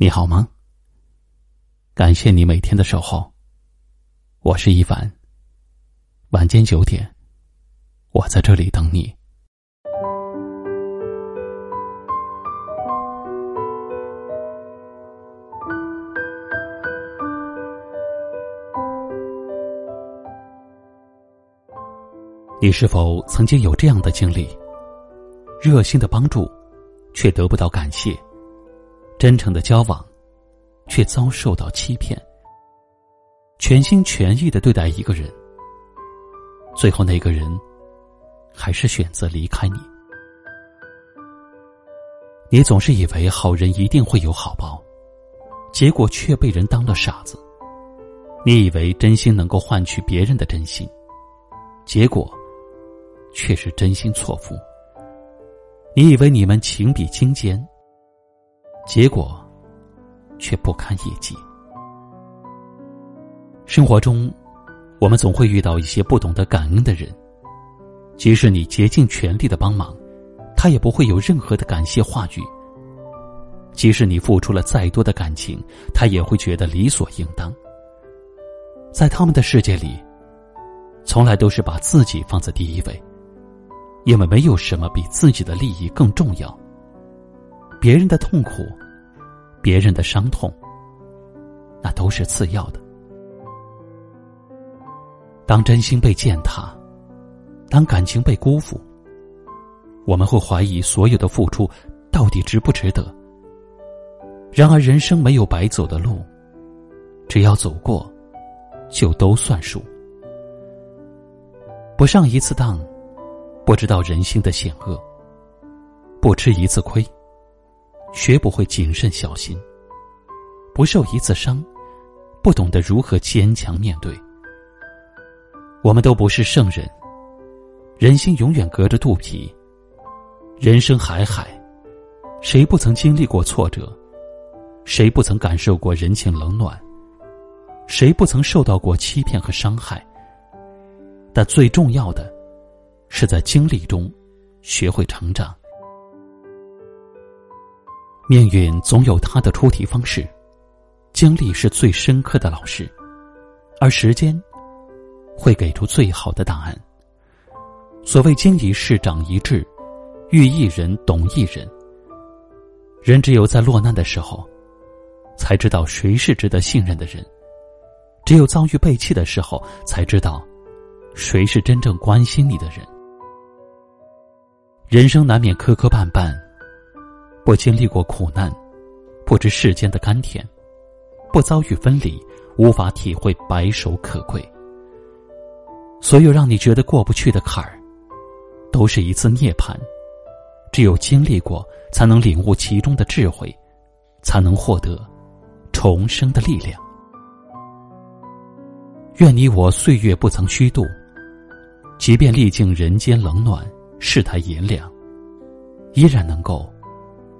你好吗？感谢你每天的守候。我是一凡。晚间九点，我在这里等你。你是否曾经有这样的经历？热心的帮助，却得不到感谢。真诚的交往，却遭受到欺骗；全心全意的对待一个人，最后那个人还是选择离开你。你总是以为好人一定会有好报，结果却被人当了傻子。你以为真心能够换取别人的真心，结果却是真心错付。你以为你们情比金坚。结果，却不堪一击。生活中，我们总会遇到一些不懂得感恩的人，即使你竭尽全力的帮忙，他也不会有任何的感谢话语。即使你付出了再多的感情，他也会觉得理所应当。在他们的世界里，从来都是把自己放在第一位，因为没有什么比自己的利益更重要。别人的痛苦，别人的伤痛，那都是次要的。当真心被践踏，当感情被辜负，我们会怀疑所有的付出到底值不值得。然而，人生没有白走的路，只要走过，就都算数。不上一次当，不知道人心的险恶；不吃一次亏。学不会谨慎小心，不受一次伤，不懂得如何坚强面对。我们都不是圣人，人心永远隔着肚皮。人生海海，谁不曾经历过挫折？谁不曾感受过人情冷暖？谁不曾受到过欺骗和伤害？但最重要的，是在经历中学会成长。命运总有它的出题方式，经历是最深刻的老师，而时间会给出最好的答案。所谓经一事长一智，遇一人懂一人。人只有在落难的时候，才知道谁是值得信任的人；只有遭遇背弃的时候，才知道谁是真正关心你的人。人生难免磕磕绊绊。不经历过苦难，不知世间的甘甜；不遭遇分离，无法体会白首可贵。所有让你觉得过不去的坎儿，都是一次涅槃。只有经历过，才能领悟其中的智慧，才能获得重生的力量。愿你我岁月不曾虚度，即便历尽人间冷暖，世态炎凉，依然能够。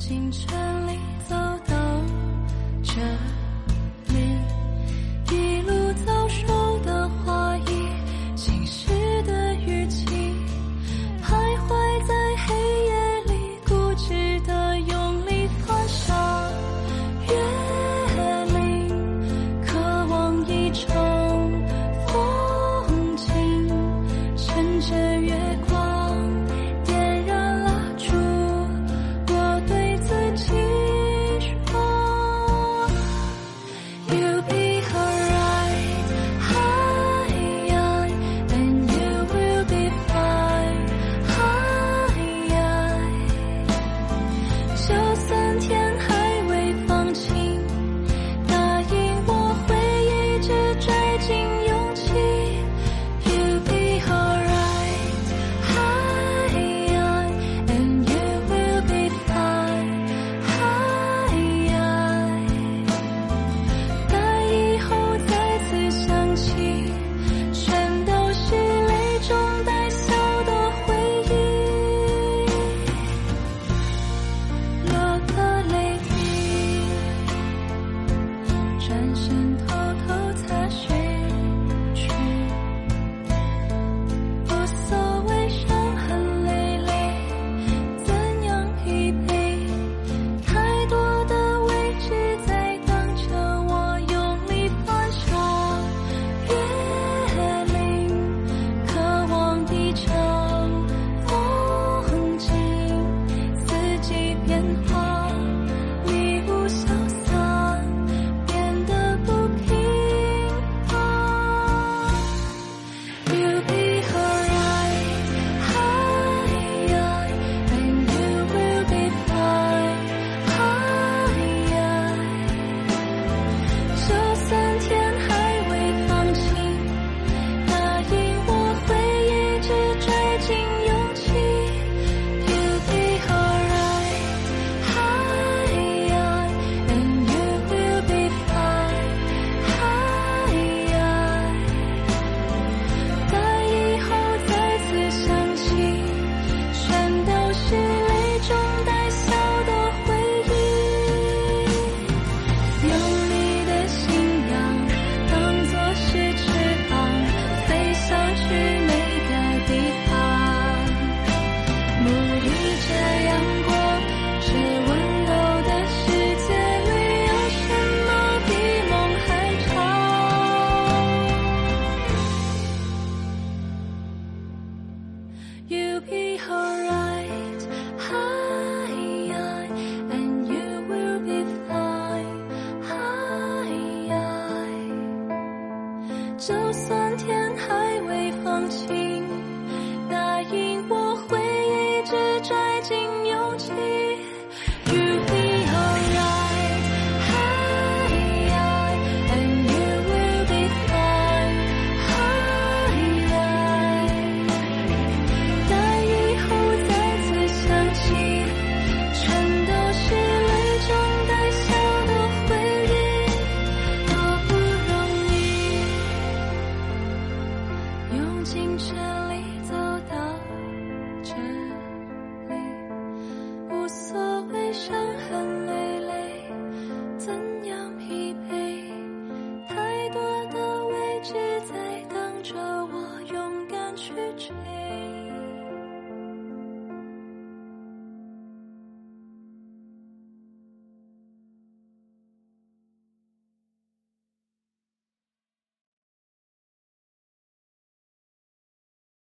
青春。哪里走到这里？无所谓伤痕累累怎样疲惫？太多的未知在等着我勇敢去追。